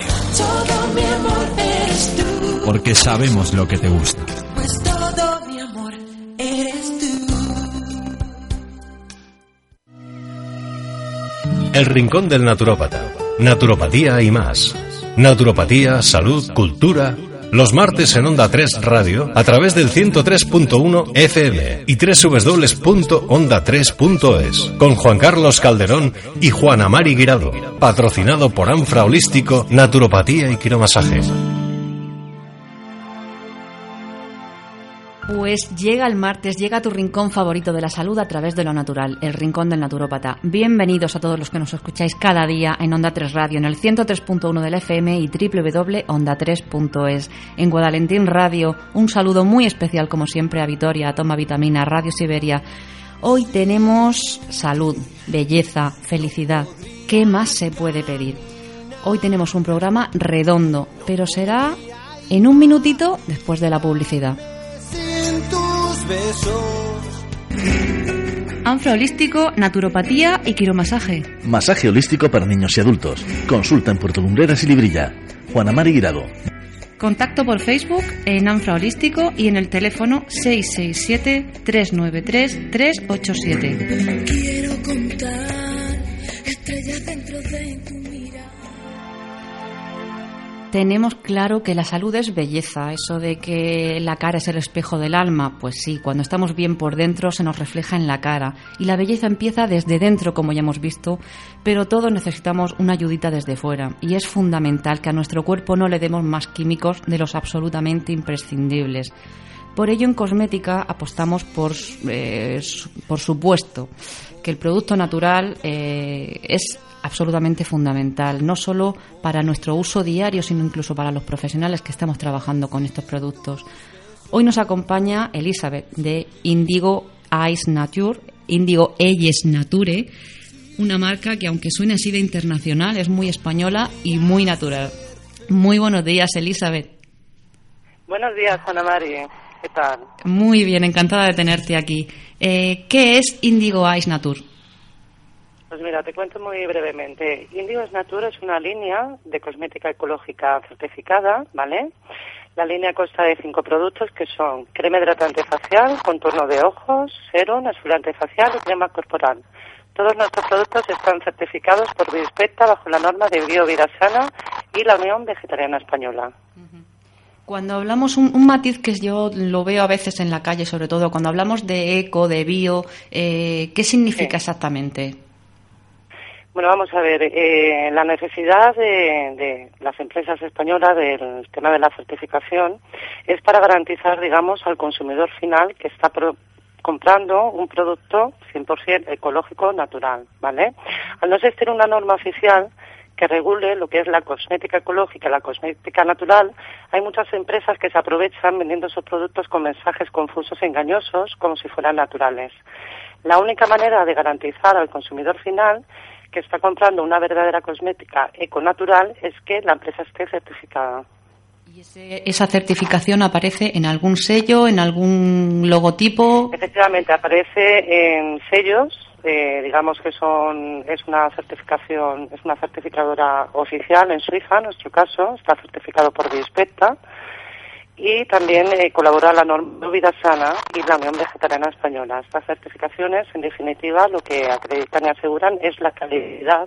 Todo mi amor eres tú. Porque sabemos lo que te gusta. Pues todo mi amor eres tú. El Rincón del Naturópata. Naturopatía y más. Naturopatía, salud, cultura. Los martes en Onda 3 Radio a través del 103.1 FM y www.onda3.es con Juan Carlos Calderón y Juana Mari Guirado. Patrocinado por Anfra Holístico, Naturopatía y Quiromasaje. Pues llega el martes, llega tu rincón favorito de la salud a través de lo natural, el rincón del naturópata. Bienvenidos a todos los que nos escucháis cada día en Onda 3 Radio, en el 103.1 del FM y www.onda3.es. En Guadalentín Radio, un saludo muy especial como siempre a Vitoria, a Toma Vitamina, Radio Siberia. Hoy tenemos salud, belleza, felicidad. ¿Qué más se puede pedir? Hoy tenemos un programa redondo, pero será en un minutito después de la publicidad. Sin tus besos. Anfra Holístico, Naturopatía y Quiromasaje. Masaje holístico para niños y adultos. Consulta en Puerto Lumbreras y Librilla. Juana Mari Guirado. Contacto por Facebook en Anfra Holístico y en el teléfono 667-393-387. Quiero contar estrellas dentro de tu. Tenemos claro que la salud es belleza, eso de que la cara es el espejo del alma, pues sí, cuando estamos bien por dentro se nos refleja en la cara. Y la belleza empieza desde dentro, como ya hemos visto, pero todos necesitamos una ayudita desde fuera. Y es fundamental que a nuestro cuerpo no le demos más químicos de los absolutamente imprescindibles. Por ello, en cosmética apostamos por, eh, por supuesto que el producto natural eh, es absolutamente fundamental, no solo para nuestro uso diario, sino incluso para los profesionales que estamos trabajando con estos productos. Hoy nos acompaña Elizabeth de Indigo Eyes Nature, Indigo Eyes Nature, una marca que aunque suene así de internacional, es muy española y muy natural. Muy buenos días, Elizabeth. Buenos días, Ana Mari. ¿Qué tal? Muy bien, encantada de tenerte aquí. Eh, ¿Qué es Indigo Eyes Nature? Pues mira, te cuento muy brevemente. Indios Nature es una línea de cosmética ecológica certificada, ¿vale? La línea consta de cinco productos que son crema hidratante facial, contorno de ojos, serum, exfoliante facial y crema corporal. Todos nuestros productos están certificados por Biospecta bajo la norma de Bio Vida Sana y la Unión Vegetariana Española. Cuando hablamos, un, un matiz que yo lo veo a veces en la calle, sobre todo cuando hablamos de eco, de bio, eh, ¿qué significa exactamente? Bueno, vamos a ver, eh, la necesidad de, de las empresas españolas del tema de la certificación es para garantizar, digamos, al consumidor final que está pro- comprando un producto 100% ecológico, natural, ¿vale? Al no existir una norma oficial que regule lo que es la cosmética ecológica, la cosmética natural, hay muchas empresas que se aprovechan vendiendo sus productos con mensajes confusos e engañosos como si fueran naturales. La única manera de garantizar al consumidor final que está comprando una verdadera cosmética econatural es que la empresa esté certificada. ¿Esa certificación aparece en algún sello, en algún logotipo? Efectivamente, aparece en sellos, eh, digamos que son es una certificación, es una certificadora oficial en Suiza, en nuestro caso, está certificado por Biospecta y también eh, colabora la norma Vida Sana y la Unión Vegetariana Española. Estas certificaciones, en definitiva, lo que acreditan y aseguran es la calidad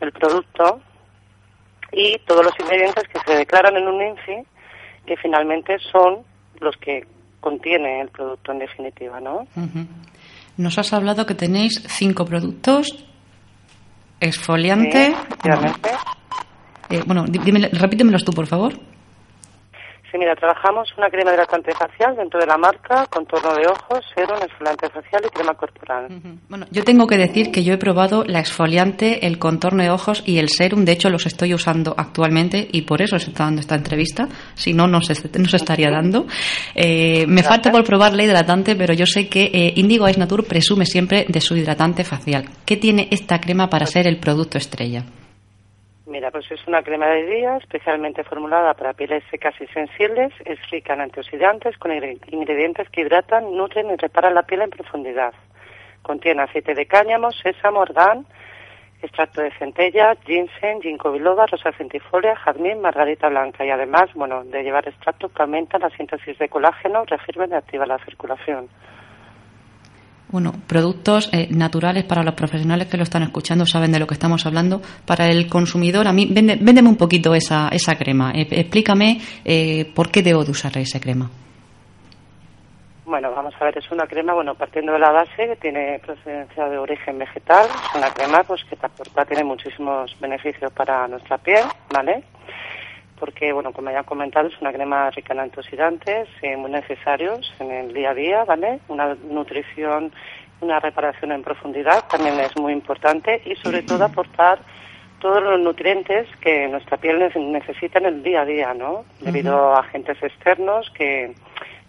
del producto y todos los ingredientes que se declaran en un INCI que finalmente son los que contiene el producto en definitiva, ¿no? Ujú. Nos has hablado que tenéis cinco productos. Exfoliante. Sí. Eh, bueno, dime- repítemelos tú, por favor. Sí, mira, trabajamos una crema hidratante facial dentro de la marca, contorno de ojos, serum, exfoliante facial y crema corporal. Bueno, yo tengo que decir que yo he probado la exfoliante, el contorno de ojos y el serum. De hecho, los estoy usando actualmente y por eso se está dando esta entrevista. Si no, no se, no se estaría dando. Eh, me falta por probar la hidratante, pero yo sé que eh, Indigo Ice Nature presume siempre de su hidratante facial. ¿Qué tiene esta crema para ser el producto estrella? Mira, pues es una crema de día especialmente formulada para pieles secas y sensibles. Es rica en antioxidantes con ingredientes que hidratan, nutren y reparan la piel en profundidad. Contiene aceite de cáñamo, sésamo, orgán, extracto de centella, ginseng, ginkgo biloba, rosa centifolia, jazmín, margarita blanca y además, bueno, de llevar extractos que aumentan la síntesis de colágeno, refirmen y activan la circulación bueno, productos eh, naturales para los profesionales que lo están escuchando, saben de lo que estamos hablando. Para el consumidor, a mí, véndeme un poquito esa, esa crema. Eh, explícame eh, por qué debo de usar esa crema. Bueno, vamos a ver, es una crema, bueno, partiendo de la base, que tiene procedencia de origen vegetal, es una crema pues que te aporta, tiene muchísimos beneficios para nuestra piel, ¿vale? Porque, bueno, como ya he comentado, es una crema rica en antioxidantes eh, muy necesarios en el día a día, ¿vale? Una nutrición, una reparación en profundidad también es muy importante y, sobre todo, aportar todos los nutrientes que nuestra piel necesita en el día a día, ¿no? Debido a agentes externos que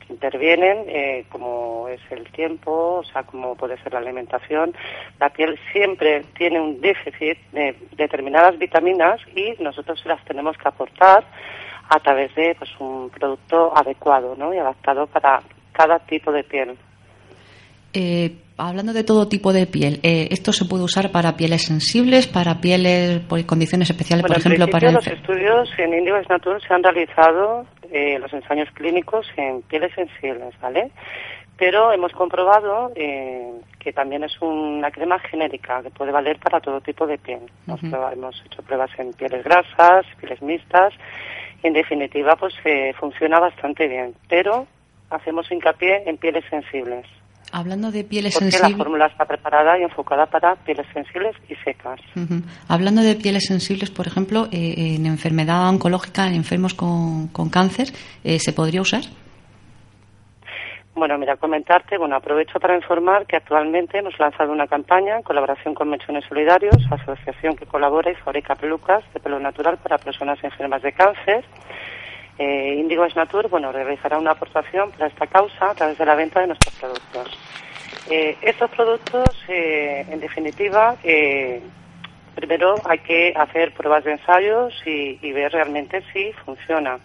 intervienen, eh, como es el tiempo, o sea, como puede ser la alimentación. La piel siempre tiene un déficit de determinadas vitaminas y nosotros las tenemos que aportar a través de pues, un producto adecuado ¿no? y adaptado para cada tipo de piel. Eh, hablando de todo tipo de piel, eh, ¿esto se puede usar para pieles sensibles, para pieles por condiciones especiales, por ejemplo, para los estudios en Indigo Natur se han realizado eh, los ensayos clínicos en pieles sensibles, ¿vale? Pero hemos comprobado eh, que también es una crema genérica que puede valer para todo tipo de piel. hemos hecho pruebas en pieles grasas, pieles mixtas. Y en definitiva, pues funciona bastante bien. Pero hacemos hincapié en pieles sensibles. Hablando de pieles Porque sensibles. la fórmula está preparada y enfocada para pieles sensibles y secas. Hablando de pieles sensibles, por ejemplo, eh, en enfermedad oncológica, en enfermos con, cáncer, eh, ¿se podría usar? Bueno, mira, comentarte, bueno, aprovecho para informar que actualmente hemos lanzado una campaña en colaboración con Mechones Solidarios, asociación que colabora y fabrica pelucas de pelo natural para personas enfermas de cáncer eh, Indigo Natur, bueno, realizará una aportación para esta causa a través de la venta de nuestros productos. Eh, estos productos, eh, en definitiva, eh, primero hay que hacer pruebas de ensayos y, ver realmente si funciona.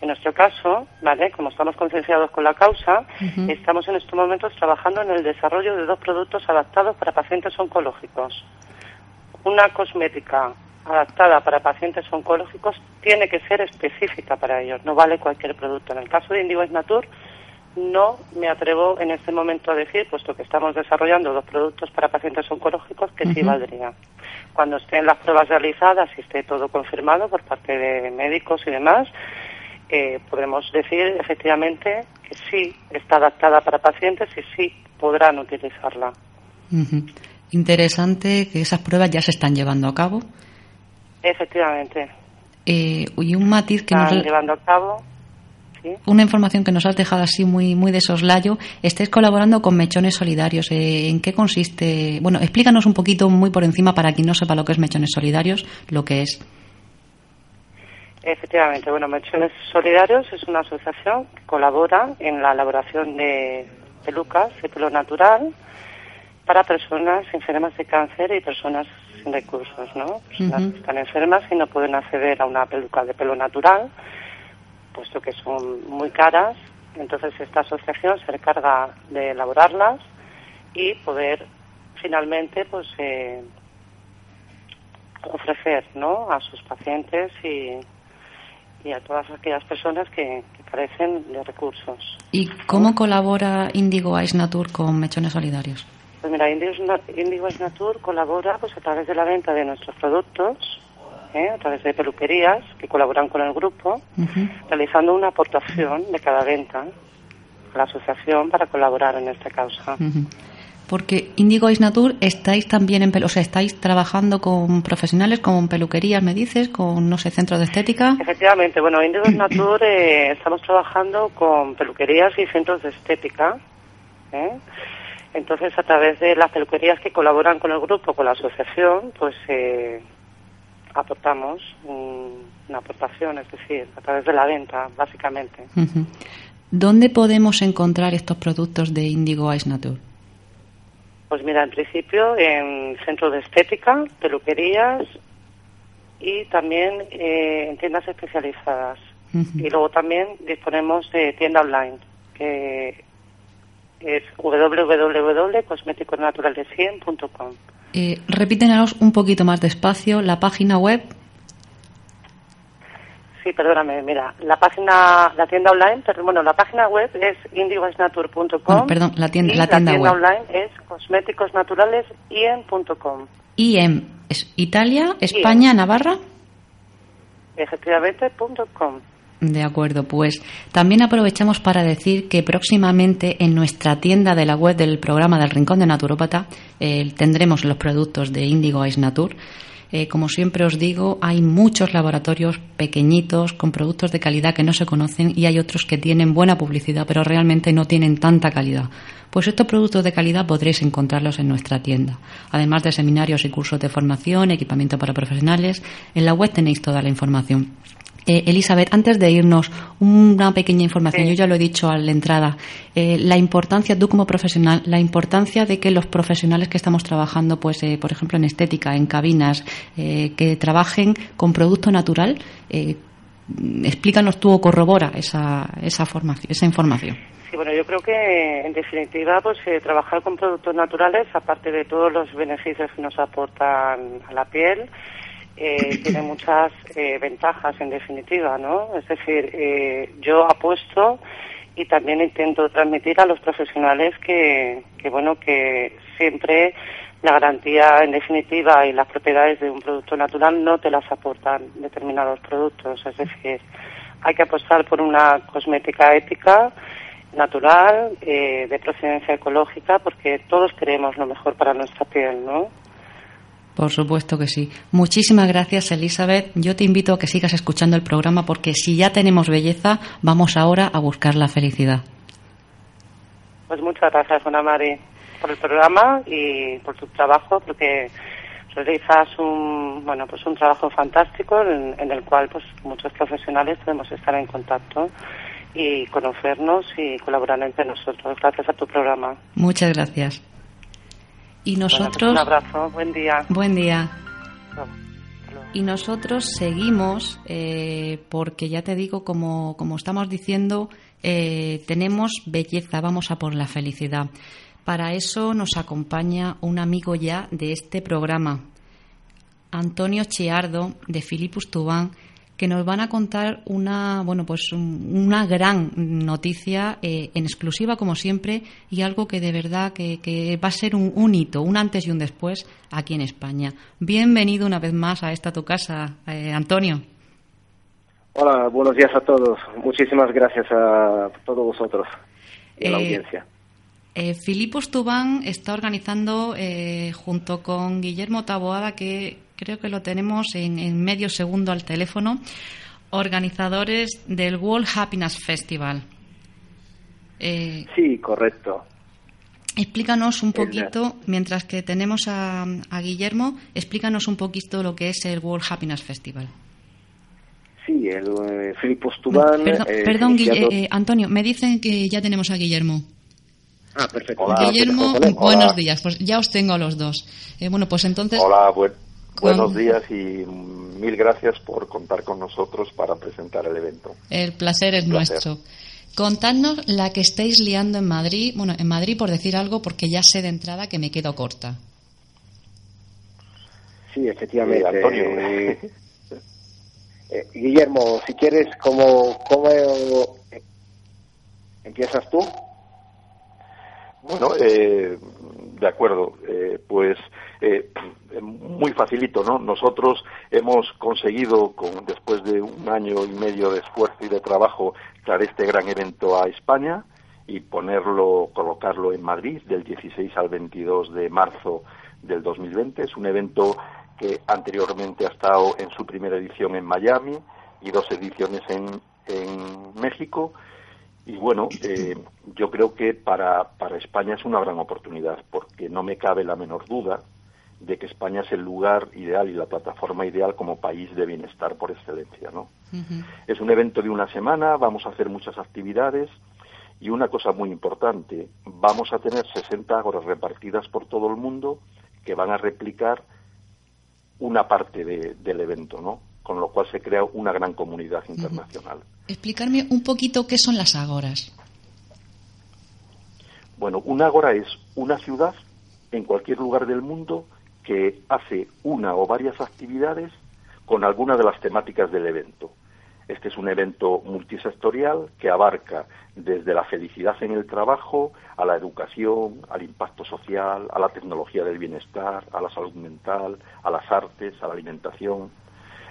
En nuestro caso, ¿vale? Como estamos concienciados con la causa, estamos en estos momentos trabajando en el desarrollo de dos productos adaptados para pacientes oncológicos. Una cosmética adaptada para pacientes oncológicos tiene que ser específica para ellos, no vale cualquier producto. En el caso de Indigo Natur no me atrevo en este momento a decir, puesto que estamos desarrollando dos productos para pacientes oncológicos, que sí valdría. Cuando estén las pruebas realizadas y esté todo confirmado por parte de médicos y demás, eh, podemos decir efectivamente que sí está adaptada para pacientes y sí podrán utilizarla. Interesante que esas pruebas ya se están llevando a cabo Efectivamente. Eh, y un matiz que nos... llevando a cabo. Una información que nos has dejado así muy, muy de soslayo. Estáis colaborando con Mechones Solidarios. Eh, ¿En qué consiste? Bueno, explícanos un poquito muy por encima para quien no sepa lo que es Mechones Solidarios, lo que es. Efectivamente, bueno, Mechones Solidarios es una asociación que colabora en la elaboración de pelucas de pelo natural para personas enfermas de cáncer y personas recursos, ¿no? Personas que están enfermas y no pueden acceder a una peluca de pelo natural, puesto que son muy caras. Entonces esta asociación se encarga de elaborarlas y poder finalmente pues eh, ofrecer ¿no? a sus pacientes y, y a todas aquellas personas que, carecen de recursos. ¿Y cómo colabora Indigo Ice Natur con Mechones Solidarios? Pues mira, Indigo Natur colabora pues a través de la venta de nuestros productos, ¿eh? a través de peluquerías que colaboran con el grupo, realizando una aportación de cada venta a la asociación para colaborar en esta causa. Porque Indigo Natur estáis también en, o sea, estáis trabajando con profesionales, con peluquerías, me dices, con, no sé, centros de estética. Efectivamente, bueno, Indigo Natur eh, estamos trabajando con peluquerías y centros de estética. ¿eh? Entonces, a través de las peluquerías que colaboran con el grupo, con la asociación, pues eh, aportamos una aportación, es decir, a través de la venta, básicamente. ¿Dónde podemos encontrar estos productos de Indigo Ice Nature? Pues mira, en principio en centros de estética, peluquerías y también eh, en tiendas especializadas. Y luego también disponemos de tienda online, que es www.cosméticosnaturales100.com. Eh, repítenos un poquito más despacio la página web. Sí, perdóname, mira, la página, la tienda online, pero bueno, la página web es indigoesnatur.com. perdón, la tienda, la tienda, online es cosméticosnaturales.iem.com. IEM es Italia, España, Navarra. Efectivamente, punto com. De acuerdo, pues también aprovechamos para decir que próximamente en nuestra tienda de la web del programa del Rincón de Naturópata eh, tendremos los productos de Indigo Ice Natur. Eh, como siempre os digo, hay muchos laboratorios pequeñitos con productos de calidad que no se conocen y hay otros que tienen buena publicidad pero realmente no tienen tanta calidad. Pues estos productos de calidad podréis encontrarlos en nuestra tienda. Además de seminarios y cursos de formación, equipamiento para profesionales, en la web tenéis toda la información. Eh, Elizabeth, antes de irnos, una pequeña información. Yo ya lo he dicho a la entrada. Eh, la importancia, tú como profesional, la importancia de que los profesionales que estamos trabajando, pues, eh, por ejemplo, en estética, en cabinas, que trabajen con producto natural, explícanos tú o corrobora esa, esa, formación, esa información. Sí, bueno, yo creo que en definitiva, pues trabajar con productos naturales, aparte de todos los beneficios que nos aportan a la piel, eh, tiene muchas eh, ventajas en definitiva, ¿no? Es decir, eh, yo apuesto y también intento transmitir a los profesionales que, que, bueno, que siempre la garantía en definitiva y las propiedades de un producto natural no te las aportan determinados productos. Es decir, hay que apostar por una cosmética ética, natural, eh, de procedencia ecológica, porque todos queremos lo mejor para nuestra piel, ¿no? Por supuesto que sí. Muchísimas gracias, Elizabeth. Yo te invito a que sigas escuchando el programa porque si ya tenemos belleza, vamos ahora a buscar la felicidad. Pues muchas gracias, Ana Mari, por el programa y por tu trabajo, porque realizas un bueno pues un trabajo fantástico en, en, el cual pues muchos profesionales podemos estar en contacto y conocernos y colaborar entre nosotros gracias a tu programa muchas gracias y nosotros... un abrazo, buen día. Buen día. Y nosotros seguimos, eh, porque ya te digo, como, como estamos diciendo, eh, tenemos belleza, vamos a por la felicidad. Para eso nos acompaña un amigo ya de este programa, Antonio Chiardo, de Filipus Tubán, que nos van a contar una, bueno, pues una gran noticia eh, en exclusiva como siempre y algo que de verdad que, va a ser un, hito, un antes y un después aquí en España. Bienvenido una vez más a esta tu casa, eh, Antonio. Hola, buenos días a todos. Muchísimas gracias a todos vosotros y a la eh, audiencia. Eh, Filipos Tubán está organizando junto con Guillermo Taboada, que creo que lo tenemos en, medio segundo al teléfono, organizadores del World Happiness Festival. Eh, sí, correcto. Explícanos un poquito, mientras que tenemos a, Guillermo, explícanos un poquito lo que es el World Happiness Festival. Sí, el eh, Tubán. Perdón, eh, Antonio, me dicen que ya tenemos a Guillermo. Ah, perfecto. Guillermo, buenos días. Pues ya os tengo a los dos. bueno, pues entonces. Hola, buen, Buenos días y mil gracias por contar con nosotros para presentar el evento. El placer es nuestro. Contadnos la que estáis liando en Madrid, bueno, en Madrid por decir algo, porque ya sé de entrada que me quedo corta. Sí, efectivamente. Antonio. Eh, eh, Guillermo, si quieres, ¿cómo, cómo empiezas tú? Bueno, eh, de acuerdo. pues eh, muy facilito, ¿no? Nosotros hemos conseguido, con, después de un año y medio de esfuerzo y de trabajo, traer este gran evento a España y ponerlo, colocarlo en Madrid del 16 al 22 de marzo del 2020. Es un evento que anteriormente ha estado en su primera edición en Miami y dos ediciones en, en México. Y bueno, eh, yo creo que para, para España es una gran oportunidad, porque no me cabe la menor duda de que España es el lugar ideal y la plataforma ideal como país de bienestar por excelencia, ¿no? Es un evento de una semana, vamos a hacer muchas actividades y una cosa muy importante, vamos a tener 60 ágoras repartidas por todo el mundo que van a replicar una parte del evento, ¿no? Con lo cual se crea una gran comunidad internacional. Explicarme un poquito qué son las ágoras. Bueno, un ágora es una ciudad en cualquier lugar del mundo que hace una o varias actividades con alguna de las temáticas del evento. Este es un evento multisectorial que abarca desde la felicidad en el trabajo a la educación, al impacto social, a la tecnología del bienestar, a la salud mental, a las artes, a la alimentación.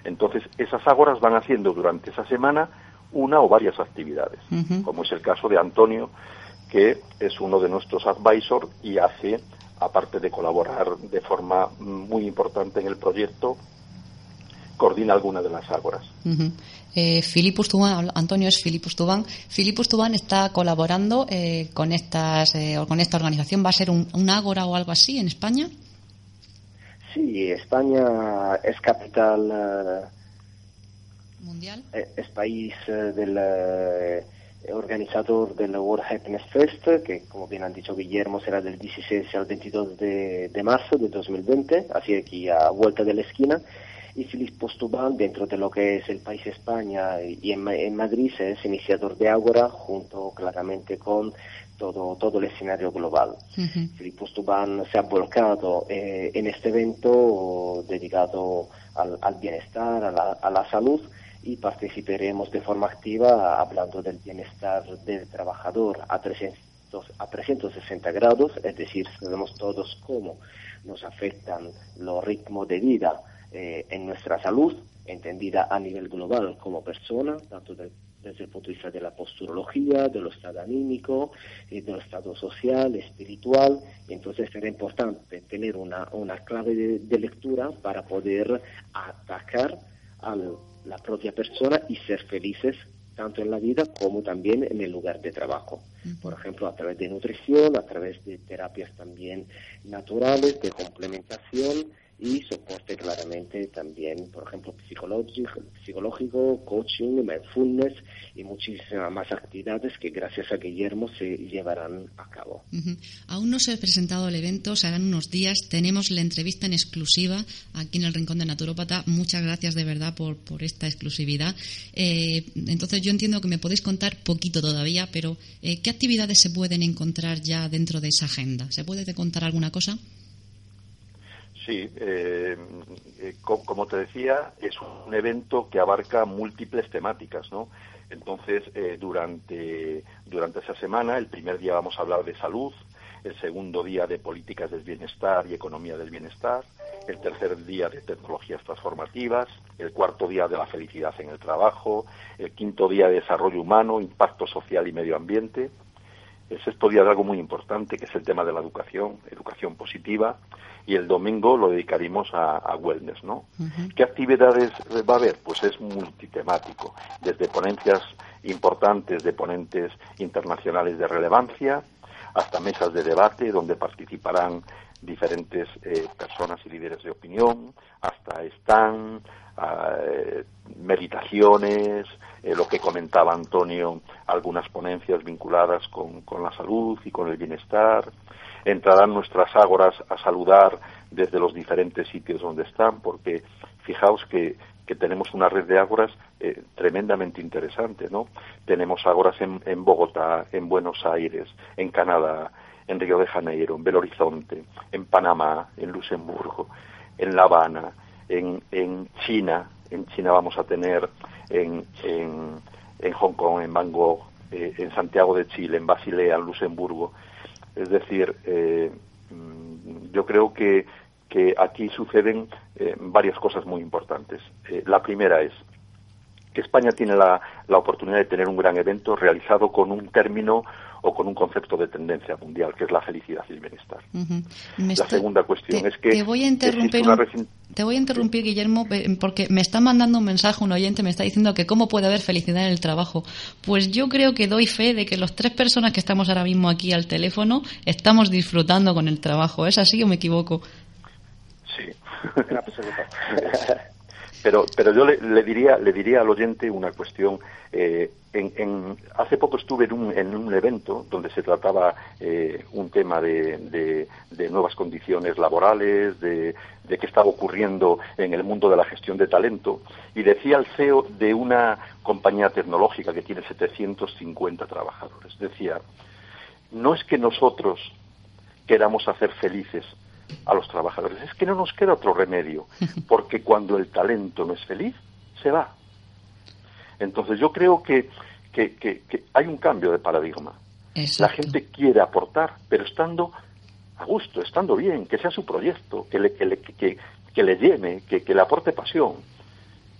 Entonces, esas ágoras van haciendo durante esa semana una o varias actividades, como es el caso de Antonio, que es uno de nuestros advisors y hace aparte de colaborar de forma muy importante en el proyecto, coordina alguna de las ágoras. Eh, Antonio es Filipus Tubán. Filipus Tubán está colaborando eh, con, estas, eh, con esta organización. ¿Va a ser un, un, ágora o algo así en España? Sí, España es capital eh, mundial. es país del organizador del World Happiness Fest, que como bien han dicho Guillermo será del 16 al 22 de, marzo de 2020, así aquí a vuelta de la esquina. Y Filipe Postubán, dentro de lo que es el país España y en, Madrid, es iniciador de Ágora, junto claramente con todo, todo el escenario global. Uh Postubán se ha volcado eh, en este evento dedicado al, bienestar, a la, a la salud, y participaremos de forma activa hablando del bienestar del trabajador a 300 a 360 grados, es decir, sabemos todos cómo nos afectan los ritmos de vida eh, en nuestra salud, entendida a nivel global como persona, tanto de desde el punto de vista de la posturología, del estado anímico, y del estado social, espiritual. Entonces será importante tener una, una clave de, lectura para poder atacar a la propia persona y ser felices tanto en la vida como también en el lugar de trabajo. Por ejemplo, a través de nutrición, a través de terapias también naturales, de complementación y soporte claramente también, por ejemplo, psicológico, psicológico, coaching, mindfulness y muchísimas más actividades que gracias a Guillermo se llevarán a cabo. Aún no se ha presentado el evento, se harán unos días. Tenemos la entrevista en exclusiva aquí en el Rincón de Naturópata. Muchas gracias de verdad por, por esta exclusividad. Eh, entonces yo entiendo que me podéis contar poquito todavía, pero eh, ¿qué actividades se pueden encontrar ya dentro de esa agenda? ¿Se puede contar alguna cosa? Sí, eh, eh como te decía, es un evento que abarca múltiples temáticas, ¿no? Entonces, eh, durante, durante esa semana, el primer día vamos a hablar de salud, el segundo día de políticas del bienestar y economía del bienestar, el tercer día de tecnologías transformativas, el cuarto día de la felicidad en el trabajo, el quinto día de desarrollo humano, impacto social y medio ambiente, día de algo muy importante, que es el tema de la educación, educación positiva, y el domingo lo dedicaremos a, wellness, ¿no? ¿Qué actividades va a haber? Pues es multitemático, desde ponencias importantes de ponentes internacionales de relevancia hasta mesas de debate donde participarán diferentes eh, personas y líderes de opinión, hasta están eh, meditaciones, eh, lo que comentaba Antonio, algunas ponencias vinculadas con, con la salud y con el bienestar, entrarán nuestras ágoras a saludar desde los diferentes sitios donde están, porque fijaos que, que tenemos una red de ágoras eh, tremendamente interesante, ¿no? Tenemos ágoras en, en, Bogotá, en Buenos Aires, en Canadá, en Río de Janeiro, en Belo Horizonte, en Panamá, en Luxemburgo, en La Habana, en, en China, en China vamos a tener en, en, en Hong Kong, en Bangkok, eh, en Santiago de Chile, en Basilea, en Luxemburgo, es decir, eh, mm, yo creo que, que aquí suceden eh, varias cosas muy importantes. Eh, la primera es que España tiene la, la, oportunidad de tener un gran evento realizado con un término o con un concepto de tendencia mundial, que es la felicidad y el bienestar. La segunda cuestión es que... Te voy a interrumpir, te voy a interrumpir Guillermo, porque me está mandando un mensaje un oyente, me está diciendo que cómo puede haber felicidad en el trabajo. Pues yo creo que doy fe de que los tres personas que estamos ahora mismo aquí al teléfono estamos disfrutando con el trabajo. ¿Es así o me equivoco? Pero, pero yo le, diría, le diría al oyente una cuestión. Eh, en, hace poco estuve en un, en un evento donde se trataba eh, un tema de, de, nuevas condiciones laborales, de, de qué estaba ocurriendo en el mundo de la gestión de talento, y decía el CEO de una compañía tecnológica que tiene 750 trabajadores, decía, no es que nosotros queramos hacer felices a los trabajadores. Es que no nos queda otro remedio, porque cuando el talento no es feliz, se va. Entonces yo creo que, que, hay un cambio de paradigma. La gente quiere aportar, pero estando a gusto, estando bien, que sea su proyecto, que le, que le, que le llene, que, le aporte pasión.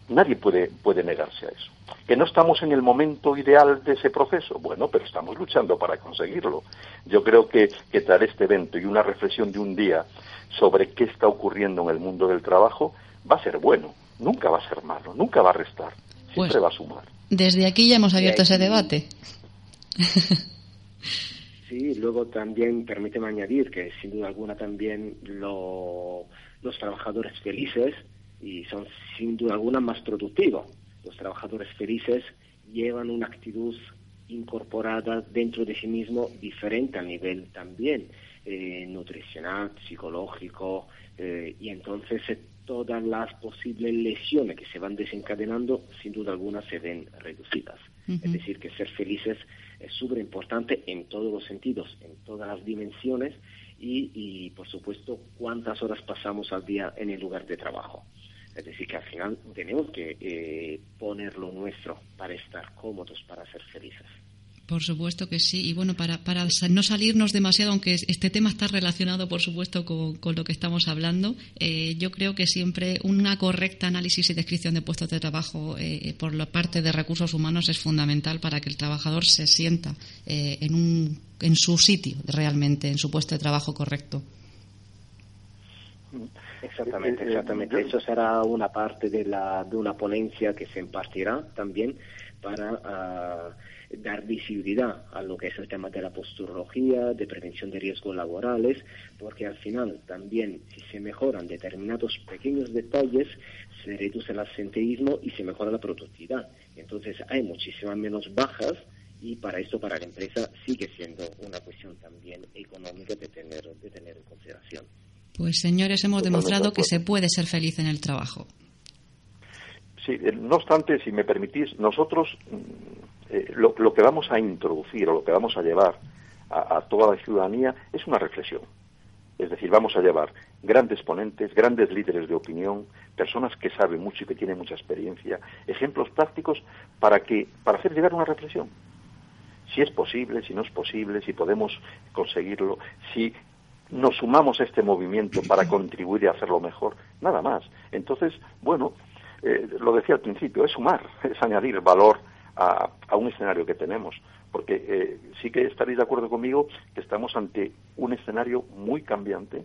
Nadie puede, puede negarse a eso. ¿Que no estamos en el momento ideal de ese proceso? Bueno, pero estamos luchando para conseguirlo. Yo creo que, que traer este evento y una reflexión de un día sobre qué está ocurriendo en el mundo del trabajo va a ser bueno, nunca va a ser malo, nunca va a restar, siempre pues, va a sumar. Desde aquí ya hemos abierto ese debate. Sí, luego también permíteme añadir que sin duda alguna también los trabajadores felices y son sin duda alguna más productivos. Los trabajadores felices llevan una actitud incorporada dentro de sí mismo diferente a nivel también eh, nutricional, psicológico, eh, y entonces eh, todas las posibles lesiones que se van desencadenando, sin duda alguna, se ven reducidas. Es decir, que ser felices es súper importante en todos los sentidos, en todas las dimensiones y, y, por supuesto, cuántas horas pasamos al día en el lugar de trabajo. Es decir, que al final tenemos que eh, poner lo nuestro para estar cómodos, para ser felices. Por supuesto que sí. Y bueno, para, para no salirnos demasiado, aunque este tema está relacionado, por supuesto, con, lo que estamos hablando, eh, yo creo que siempre una correcta análisis y descripción de puestos de trabajo eh, por la parte de recursos humanos es fundamental para que el trabajador se sienta eh, en, un, en su sitio realmente, en su puesto de trabajo correcto. Exactamente, exactamente. Eso será una parte de, la, de una ponencia que se impartirá también para. Ah, dar visibilidad a lo que es el tema de la posturología, de prevención de riesgos laborales, porque al final también si se mejoran determinados pequeños detalles, se reduce el absenteísmo y se mejora la productividad. Entonces hay muchísimas menos bajas y para esto, para la empresa, sigue siendo una cuestión también económica de tener, de tener en consideración. Pues señores, hemos demostrado que se puede ser feliz en el trabajo. Sí, eh, no obstante, si me permitís, nosotros eh, lo, que vamos a introducir o lo que vamos a llevar a, toda la ciudadanía es una reflexión. Es decir, vamos a llevar grandes ponentes, grandes líderes de opinión, personas que saben mucho y que tienen mucha experiencia, ejemplos prácticos para que para hacer llegar una reflexión. Si es posible, si no es posible, si podemos conseguirlo, si nos sumamos a este movimiento para contribuir y hacerlo mejor, nada más. Entonces, bueno, eh, lo decía al principio, es sumar, es añadir valor a, un escenario que tenemos. Porque eh, sí que estaréis de acuerdo conmigo que estamos ante un escenario muy cambiante,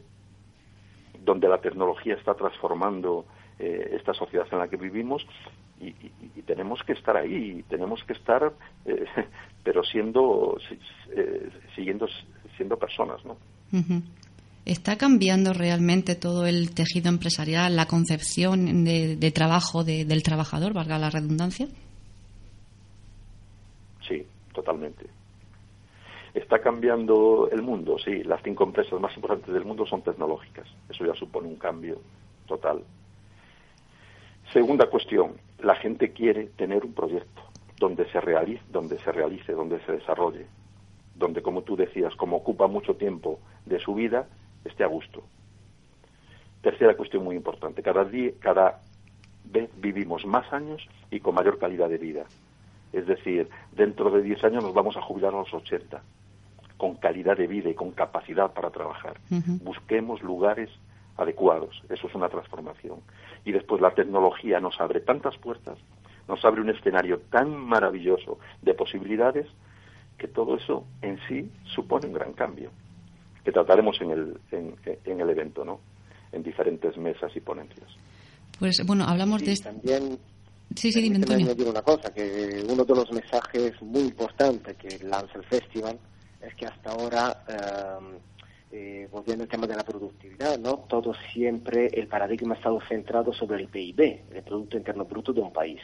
donde la tecnología está transformando eh, esta sociedad en la que vivimos y, tenemos que estar ahí, tenemos que estar, eh, pero siendo, siguiendo, siendo personas, ¿no? ¿Está cambiando realmente todo el tejido empresarial, la concepción de, trabajo del trabajador, valga la redundancia? Sí, totalmente. ¿Está cambiando el mundo? Sí, las cinco empresas más importantes del mundo son tecnológicas. Eso ya supone un cambio total. Segunda cuestión, la gente quiere tener un proyecto donde se realice, donde se realice, donde se desarrolle, donde, como tú decías, como ocupa mucho tiempo de su vida, esté a gusto. Tercera cuestión muy importante, cada día, cada vez vivimos más años y con mayor calidad de vida. Es decir, dentro de 10 años nos vamos a jubilar a los 80, con calidad de vida y con capacidad para trabajar. Busquemos lugares adecuados, eso es una transformación. Y después la tecnología nos abre tantas puertas, nos abre un escenario tan maravilloso de posibilidades que todo eso en sí supone un gran cambio, que trataremos en el, en, el evento, ¿no? En diferentes mesas y ponencias. Pues bueno, hablamos de... También Sí, sí, dime, Antonio. añadir una cosa, que uno de los mensajes muy importantes que lanza el festival es que hasta ahora, em, eh, volviendo al tema de la productividad, ¿no? Todo siempre, el paradigma ha estado centrado sobre el PIB, el Producto Interno Bruto de un país.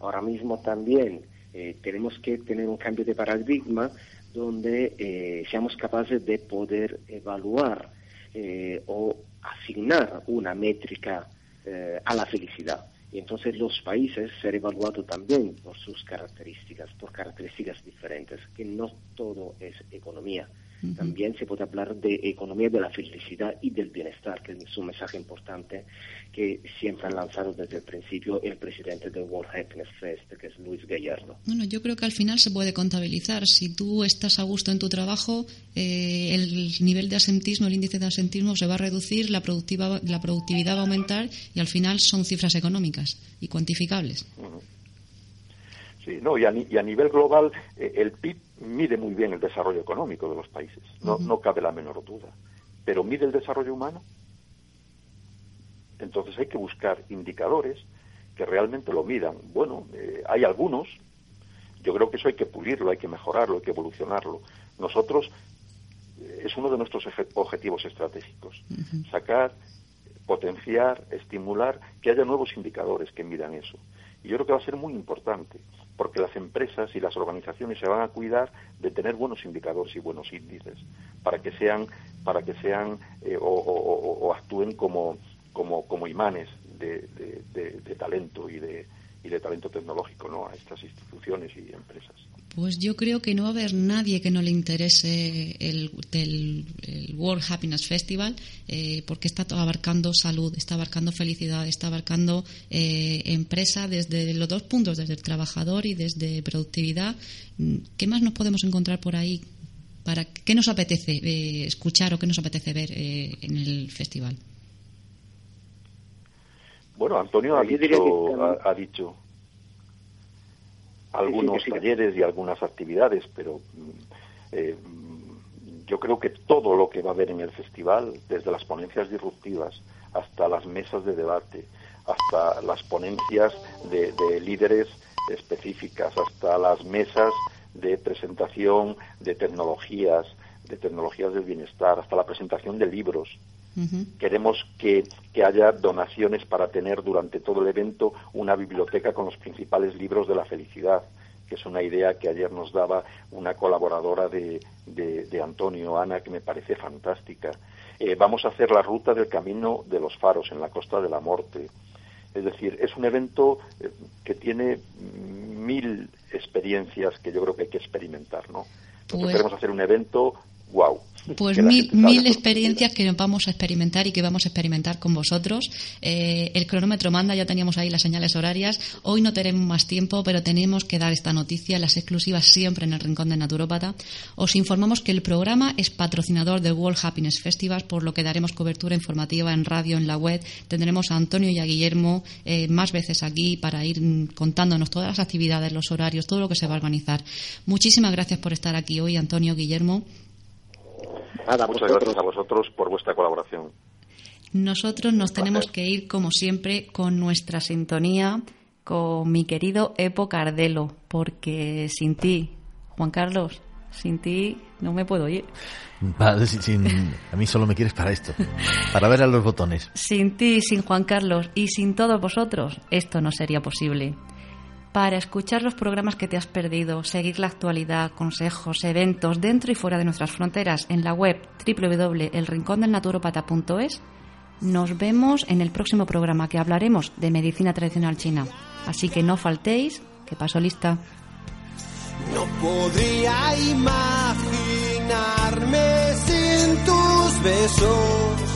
Ahora mismo también eh, tenemos que tener un cambio de paradigma donde eh, seamos capaces de poder evaluar o asignar una métrica a la felicidad y entonces los países ser evaluados también por sus características, por características diferentes, que no todo es economía. También se puede hablar de economía de la felicidad y del bienestar, que es un mensaje importante que siempre ha lanzado desde el principio el presidente del World Happiness Fest, que es Luis Gallardo. Bueno, yo creo que al final se puede contabilizar. Si tú estás a gusto en tu trabajo, eh, el nivel de asentismo, el índice de asentismo se va a reducir, la, productiva, la productividad va a aumentar y al final son cifras económicas y cuantificables. Sí, no, y a, nivel global eh, el PIB mide muy bien el desarrollo económico de los países, no, no cabe la menor duda, pero mide el desarrollo humano. Entonces hay que buscar indicadores que realmente lo midan. Bueno, eh, hay algunos, yo creo que eso hay que pulirlo, hay que mejorarlo, hay que evolucionarlo. Nosotros, eh, es uno de nuestros objetivos estratégicos, sacar, potenciar, estimular que haya nuevos indicadores que midan eso. Y yo creo que va a ser muy importante porque las empresas y las organizaciones se van a cuidar de tener buenos indicadores y buenos índices para que sean para que sean eh, o, actúen como como, como imanes de, de, talento y de, y de talento tecnológico ¿no? a estas instituciones y empresas. Pues yo creo que no va a haber nadie que no le interese el, World Happiness Festival, eh, porque está abarcando salud, está abarcando felicidad, está abarcando eh, empresa desde los dos puntos, desde el trabajador y desde productividad. ¿Qué más nos podemos encontrar por ahí? Para, ¿Qué nos apetece eh, escuchar o qué nos apetece ver en el festival? Bueno, Antonio ha ha dicho algunos talleres y algunas actividades, pero mm, eh, yo creo que todo lo que va a haber en el festival, desde las ponencias disruptivas hasta las mesas de debate, hasta las ponencias de, líderes específicas, hasta las mesas de presentación de tecnologías, de tecnologías del bienestar, hasta la presentación de libros, Queremos que, haya donaciones para tener durante todo el evento una biblioteca con los principales libros de la felicidad, que es una idea que ayer nos daba una colaboradora de, de, Antonio, Ana, que me parece fantástica. Eh, vamos a hacer la ruta del camino de los faros en la costa de la Morte. Es decir, es un evento eh, que tiene mil experiencias que yo creo que hay que experimentar, ¿no? Nosotros pues queremos hacer un evento wow. Pues mil, mil experiencias que vamos a experimentar y que vamos a experimentar con vosotros. Eh, el cronómetro manda, ya teníamos ahí las señales horarias. Hoy no tenemos más tiempo, pero tenemos que dar esta noticia, las exclusivas siempre en el Rincón de Naturópata. Os informamos que el programa es patrocinador del World Happiness Festival, por lo que daremos cobertura informativa en radio, en la web. Tendremos a Antonio y a Guillermo eh, más veces aquí para ir contándonos todas las actividades, los horarios, todo lo que se va a organizar. Muchísimas gracias por estar aquí hoy, Antonio, Guillermo. Muchas gracias a vosotros por vuestra colaboración. Nosotros nos tenemos que ir, como siempre, con nuestra sintonía, con mi querido Epo Cardelo, porque sin ti, Juan Carlos, sin ti no me puedo ir. a mí solo me quieres para esto, para ver a los botones. Sin ti, sin Juan Carlos y sin todos vosotros, esto no sería posible para escuchar los programas que te has perdido, seguir la actualidad, consejos, eventos dentro y fuera de nuestras fronteras en la web www.elrincondelnaturopata.es. Nos vemos en el próximo programa que hablaremos de medicina tradicional china. Así que no faltéis, que paso lista. No podría imaginarme sin tus besos